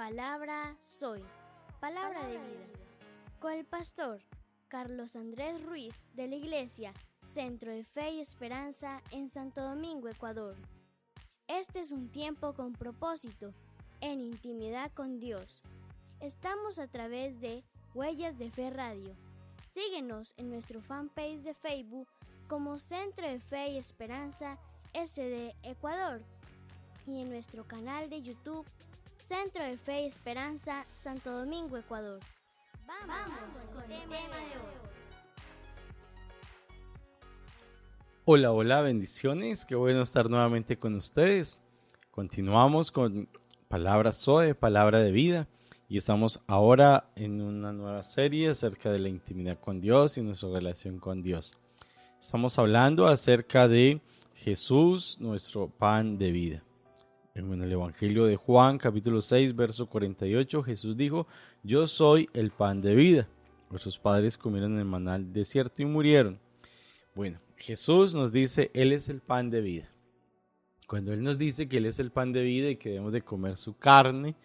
Palabra soy, palabra de vida. Con el pastor Carlos Andrés Ruiz de la Iglesia Centro de Fe y Esperanza en Santo Domingo, Ecuador. Este es un tiempo con propósito, en intimidad con Dios. Estamos a través de Huellas de Fe Radio. Síguenos en nuestro fanpage de Facebook como Centro de Fe y Esperanza SD Ecuador y en nuestro canal de YouTube Centro de Fe y Esperanza Santo Domingo, Ecuador. Vamos, con, el tema de hoy. Hola, hola, bendiciones. Qué bueno estar nuevamente con ustedes. Continuamos con Palabra Zoe, Palabra de Vida. Y estamos ahora en una nueva serie acerca de la intimidad con Dios y nuestra relación con Dios. Estamos hablando acerca de Jesús, nuestro pan de vida. En el Evangelio de Juan, capítulo 6, verso 48, Jesús dijo, Yo soy el pan de vida. Nuestros padres comieron el manal desierto y murieron. Bueno, Jesús nos dice, Él es el pan de vida. Cuando Él nos dice que Él es el pan de vida y que debemos de comer su carne,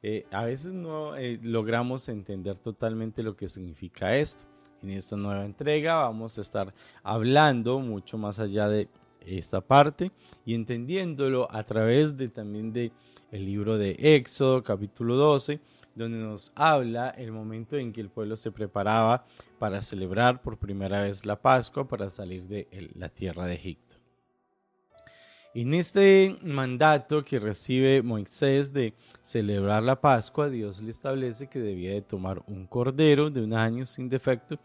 eh, a veces no eh, logramos entender totalmente lo que significa esto. En esta nueva entrega vamos a estar hablando mucho más allá de esta parte y entendiéndolo a través de también de el libro de Éxodo capítulo 12 donde nos habla el momento en que el pueblo se preparaba para celebrar por primera vez la Pascua para salir de la tierra de Egipto. En este mandato que recibe Moisés de celebrar la Pascua, Dios le establece que debía de tomar un cordero de un año sin defecto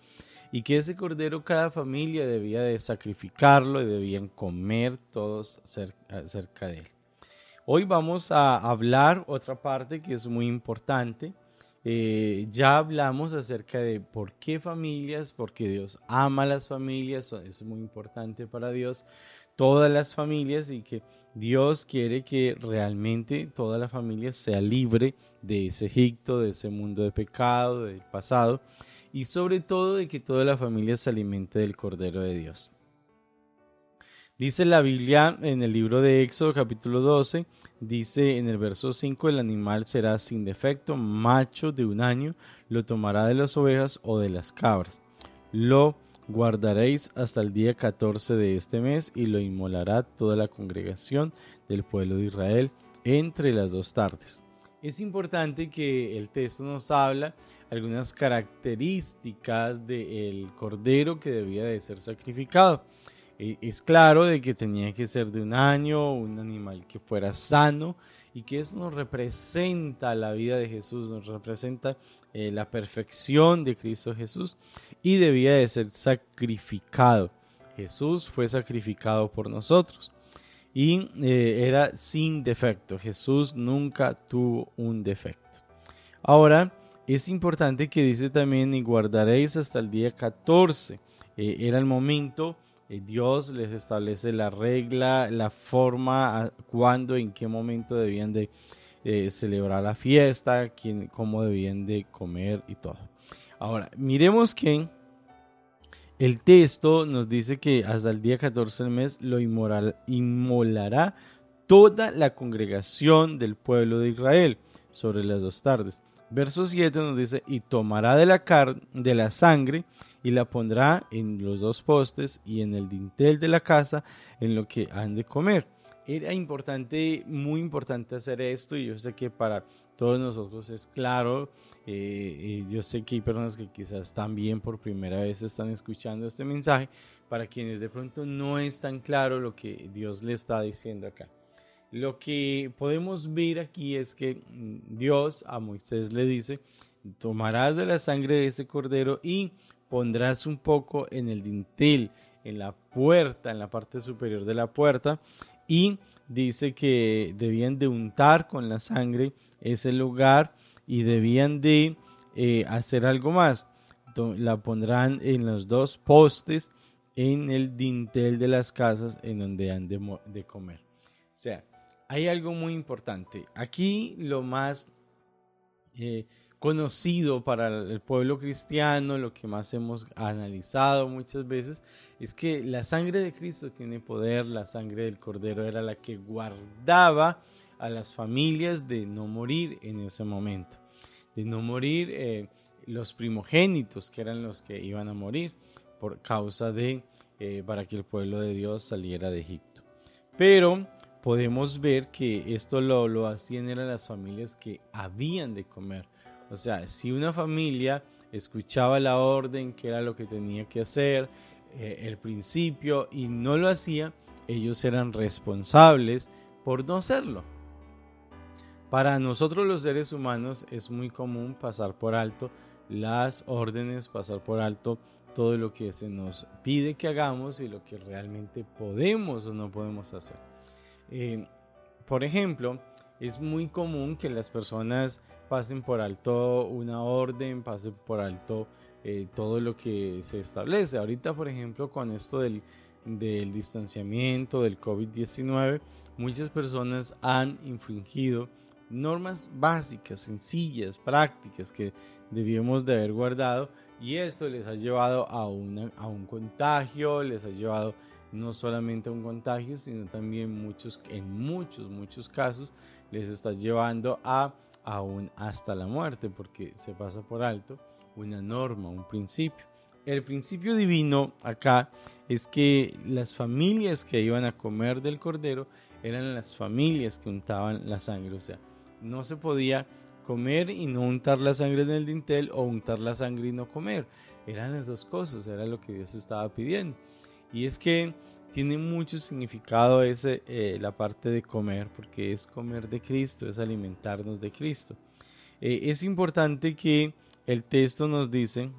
y que ese cordero cada familia debía de sacrificarlo y debían comer todos cerca de él. Hoy vamos a hablar otra parte que es muy importante. Eh, ya hablamos acerca de por qué familias, porque Dios ama a las familias, es muy importante para Dios todas las familias y que Dios quiere que realmente toda la familia sea libre de ese Egipto, de ese mundo de pecado, del pasado y sobre todo de que toda la familia se alimente del Cordero de Dios. Dice la Biblia en el libro de Éxodo capítulo 12, dice en el verso 5, el animal será sin defecto, macho de un año, lo tomará de las ovejas o de las cabras. Lo guardaréis hasta el día 14 de este mes y lo inmolará toda la congregación del pueblo de Israel entre las dos tardes. Es importante que el texto nos habla algunas características del cordero que debía de ser sacrificado. Eh, es claro de que tenía que ser de un año, un animal que fuera sano y que eso nos representa la vida de Jesús, nos representa eh, la perfección de Cristo Jesús y debía de ser sacrificado. Jesús fue sacrificado por nosotros y eh, era sin defecto. Jesús nunca tuvo un defecto. Ahora, es importante que dice también y guardaréis hasta el día 14. era el momento eh, Dios les establece la regla, la forma, cuándo, en qué momento debían de eh, celebrar la fiesta, quién, cómo debían de comer y todo. Ahora, miremos que el texto nos dice que hasta el día 14 del mes lo inmoral, inmolará toda la congregación del pueblo de Israel sobre las dos tardes. Verso 7 nos dice, y tomará de la, carne, de la sangre y la pondrá en los dos postes y en el dintel de la casa en lo que han de comer. Era importante, muy importante hacer esto y yo sé que para todos nosotros es claro. Eh, yo sé que hay personas que quizás también por primera vez están escuchando este mensaje, para quienes de pronto no es tan claro lo que Dios le está diciendo acá. Lo que podemos ver aquí es que mm, Dios a Moisés le dice, tomarás de la sangre de ese cordero y pondrás un poco en el dintel, en la puerta, en la parte superior de la puerta, y dice que debían de untar con la sangre ese lugar y debían de eh, hacer algo más. La pondrán en los dos postes en el dintel de las casas en donde han de, comer. O sea, hay algo muy importante. Aquí lo más eh, conocido para el pueblo cristiano, lo que más hemos analizado muchas veces, es que la sangre de Cristo tiene poder, la sangre del Cordero era la que guardaba a las familias de no morir en ese momento, de no morir eh, los primogénitos, que eran los que iban a morir por causa de, eh, para que el pueblo de Dios saliera de Egipto. Pero podemos ver que esto lo, lo hacían eran las familias que habían de comer. O sea, si una familia escuchaba la orden, que era lo que tenía que hacer, eh, el principio, y no lo hacía, ellos eran responsables por no hacerlo. Para nosotros los seres humanos es muy común pasar por alto las órdenes, pasar por alto todo lo que se nos pide que hagamos y lo que realmente podemos o no podemos hacer. Eh, por ejemplo, es muy común que las personas pasen por alto una orden, pasen por alto eh, todo lo que se establece. Ahorita, por ejemplo, con esto del, del distanciamiento, del COVID-19, muchas personas han infringido normas básicas, sencillas, prácticas que debíamos de haber guardado y esto les ha llevado a, a un contagio, les ha llevado no solamente a un contagio, sino también muchos, en muchos, muchos casos les está llevando a aún hasta la muerte porque se pasa por alto una norma, un principio. El principio divino acá es que las familias que iban a comer del cordero eran las familias que untaban la sangre, o sea, no se podía comer y no untar la sangre en el dintel o untar la sangre y no comer. Eran las dos cosas, era lo que Dios estaba pidiendo. Y es que tiene mucho significado ese, eh, la parte de comer, porque es comer de Cristo, es alimentarnos de Cristo. Eh, es importante que el texto nos dice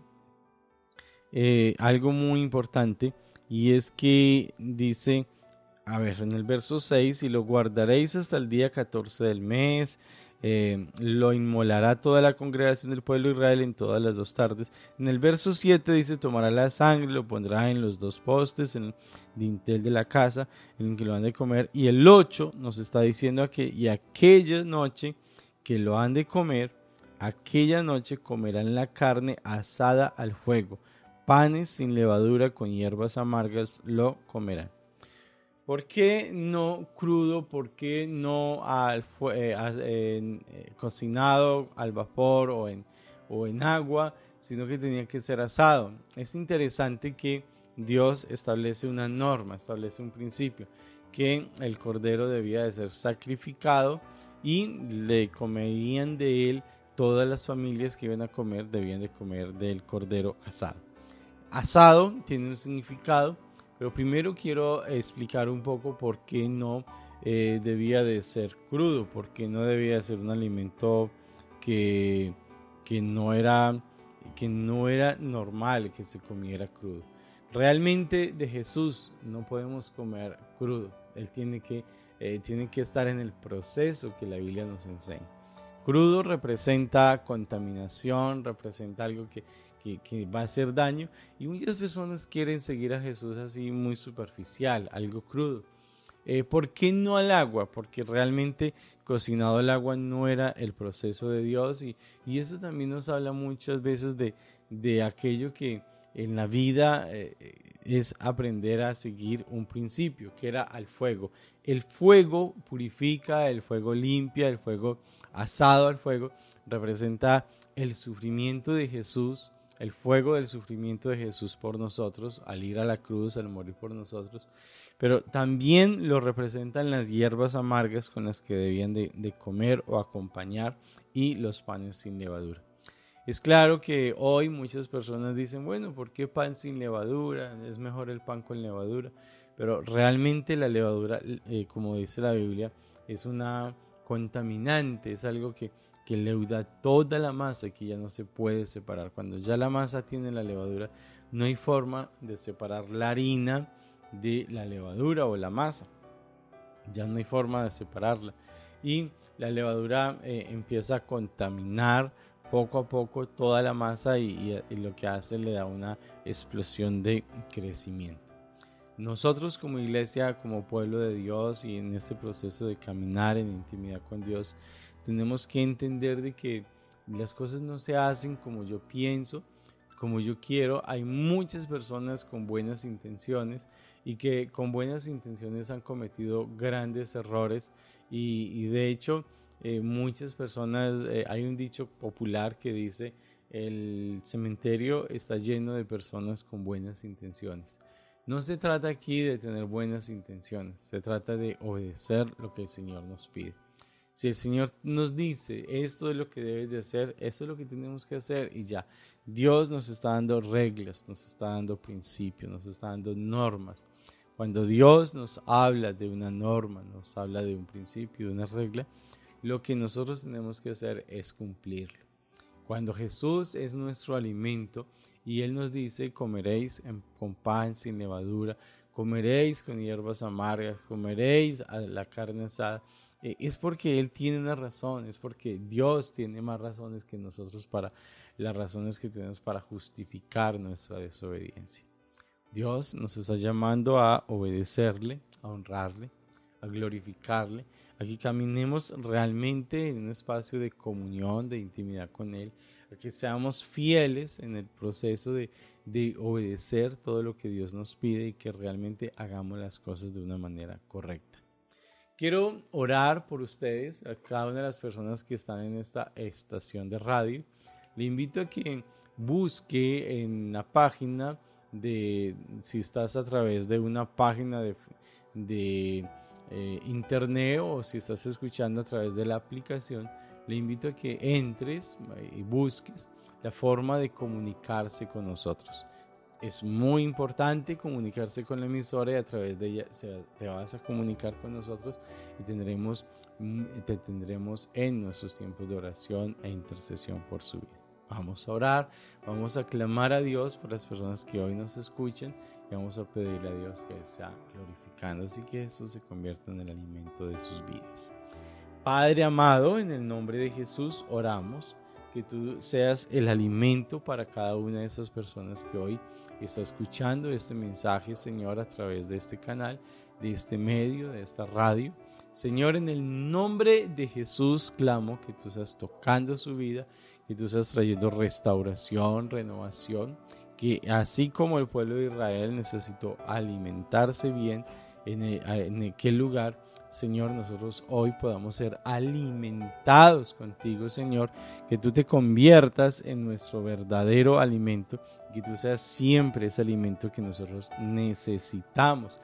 eh, algo muy importante y es que dice, a ver, en el verso 6, y lo guardaréis hasta el día 14 del mes, eh, lo inmolará toda la congregación del pueblo de Israel en todas las dos tardes. En el verso 7 dice, tomará la sangre, lo pondrá en los dos postes, en el dintel de la casa, en el que lo han de comer. Y el 8 nos está diciendo que, y aquella noche que lo han de comer, aquella noche comerán la carne asada al fuego, panes sin levadura con hierbas amargas lo comerán. ¿Por qué no crudo? ¿Por qué no eh, eh, cocinado al vapor o en, o en agua, sino que tenía que ser asado? Es interesante que Dios establece una norma, establece un principio, que el cordero debía de ser sacrificado y le comerían de él todas las familias que iban a comer, debían de comer del cordero asado. Asado tiene un significado pero primero quiero explicar un poco por qué no eh, debía de ser crudo, por qué no debía de ser un alimento que, que, no era, que no era normal que se comiera crudo. Realmente de Jesús no podemos comer crudo. Él tiene que, eh, tiene que estar en el proceso que la Biblia nos enseña. Crudo representa contaminación, representa algo que, que, va a hacer daño y muchas personas quieren seguir a Jesús así muy superficial, algo crudo. Eh, ¿Por qué no al agua? Porque realmente cocinado al agua no era el proceso de Dios y, y eso también nos habla muchas veces de, de aquello que en la vida eh, es aprender a seguir un principio, que era al fuego. El fuego purifica, el fuego limpia, el fuego asado al fuego representa el sufrimiento de Jesús el fuego del sufrimiento de Jesús por nosotros, al ir a la cruz, al morir por nosotros, pero también lo representan las hierbas amargas con las que debían de, comer o acompañar y los panes sin levadura. Es claro que hoy muchas personas dicen, bueno, ¿por qué pan sin levadura? Es mejor el pan con levadura. Pero realmente la levadura, eh, como dice la Biblia, es una contaminante, es algo que que leuda toda la masa que ya no se puede separar. Cuando ya la masa tiene la levadura, no hay forma de separar la harina de la levadura o la masa. Ya no hay forma de separarla. Y la levadura eh, empieza a contaminar poco a poco toda la masa y, y lo que hace le da una explosión de crecimiento. Nosotros como iglesia, como pueblo de Dios y en este proceso de caminar en intimidad con Dios, tenemos que entender de que las cosas no se hacen como yo pienso, como yo quiero. Hay muchas personas con buenas intenciones y que con buenas intenciones han cometido grandes errores y, de hecho eh, muchas personas, eh, hay un dicho popular que dice, el cementerio está lleno de personas con buenas intenciones. No se trata aquí de tener buenas intenciones, se trata de obedecer lo que el Señor nos pide. Si el Señor nos dice esto es lo que debes de hacer, eso es lo que tenemos que hacer y ya. Dios nos está dando reglas, nos está dando principios, nos está dando normas. Cuando Dios nos habla de una norma, nos habla de un principio, de una regla, lo que nosotros tenemos que hacer es cumplirlo. Cuando Jesús es nuestro alimento y Él nos dice, comeréis con pan sin levadura, comeréis con hierbas amargas, comeréis la carne asada, es porque Él tiene una razón, es porque Dios tiene más razones que nosotros para las razones que tenemos para justificar nuestra desobediencia. Dios nos está llamando a obedecerle, a honrarle, a glorificarle, a que caminemos realmente en un espacio de comunión, de intimidad con Él, a que seamos fieles en el proceso de, de obedecer todo lo que Dios nos pide y que realmente hagamos las cosas de una manera correcta. Quiero orar por ustedes, a cada una de las personas que están en esta estación de radio. Le invito a que busque en la página de, si estás a través de una página de, de eh, internet o si estás escuchando a través de la aplicación, le invito a que entres y busques la forma de comunicarse con nosotros. Es muy importante comunicarse con la emisora y a través de ella te vas a comunicar con nosotros y tendremos, mm, te tendremos en nuestros tiempos de oración e intercesión por su vida. Vamos a orar, vamos a clamar a Dios por las personas que hoy nos escuchan y vamos a pedirle a Dios que sea glorificando, así que Jesús se convierta en el alimento de sus vidas. Padre amado, en el nombre de Jesús oramos que tú seas el alimento para cada una de esas personas que hoy está escuchando este mensaje, Señor, a través de este canal, de este medio, de esta radio. Señor, en el nombre de Jesús clamo que tú seas tocando su vida y tú estás trayendo restauración, renovación, que así como el pueblo de Israel necesitó alimentarse bien en, en aquel lugar, Señor, nosotros hoy podamos ser alimentados contigo, Señor, que tú te conviertas en nuestro verdadero alimento, que tú seas siempre ese alimento que nosotros necesitamos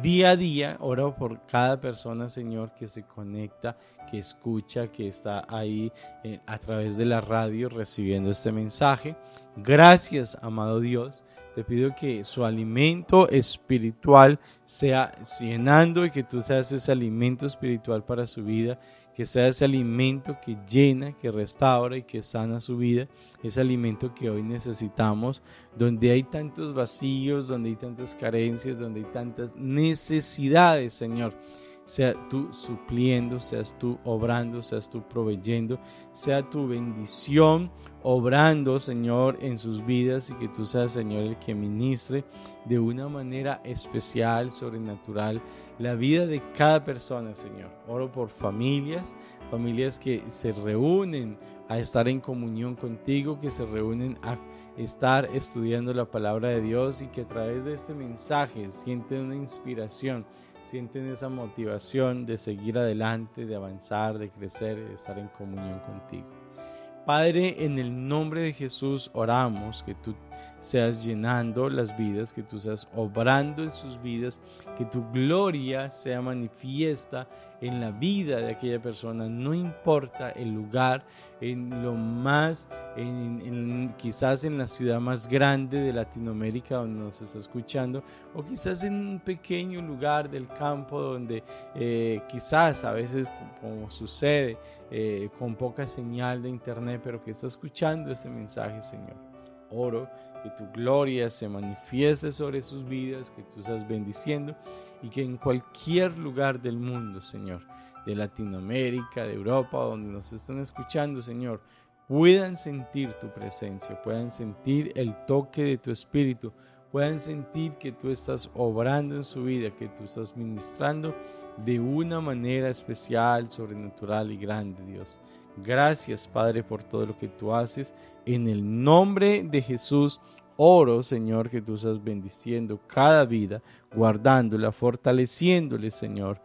Día a día oro por cada persona, Señor, que se conecta, que escucha, que está ahí eh, a través de la radio recibiendo este mensaje. Gracias, amado Dios. Te pido que su alimento espiritual sea llenando y que tú seas ese alimento espiritual para su vida que sea ese alimento que llena, que restaura y que sana su vida, ese alimento que hoy necesitamos, donde hay tantos vacíos, donde hay tantas carencias, donde hay tantas necesidades, Señor. Sea tú supliendo, seas tú obrando, seas tú proveyendo, sea tu bendición obrando, Señor, en sus vidas y que tú seas, Señor, el que ministre de una manera especial, sobrenatural, la vida de cada persona, Señor. Oro por familias, familias que se reúnen a estar en comunión contigo, que se reúnen a estar estudiando la palabra de Dios y que a través de este mensaje sienten una inspiración, sienten esa motivación de seguir adelante, de avanzar, de crecer, de estar en comunión contigo. Padre, en el nombre de Jesús oramos que tú seas llenando las vidas, que tú seas obrando en sus vidas, que tu gloria sea manifiesta en la vida de aquella persona, no importa el lugar, en lo más, en, quizás en la ciudad más grande de Latinoamérica donde nos está escuchando, o quizás en un pequeño lugar del campo donde eh, quizás a veces, como sucede, eh, con poca señal de internet, pero que está escuchando este mensaje, Señor. Oro que tu gloria se manifieste sobre sus vidas, que tú estás bendiciendo y que en cualquier lugar del mundo, Señor, de Latinoamérica, de Europa, donde nos están escuchando, Señor, puedan sentir tu presencia, puedan sentir el toque de tu espíritu, puedan sentir que tú estás obrando en su vida, que tú estás ministrando de una manera especial, sobrenatural y grande, Dios. Gracias, Padre, por todo lo que tú haces. En el nombre de Jesús, oro, Señor, que tú estás bendiciendo cada vida, guardándola, fortaleciéndole, Señor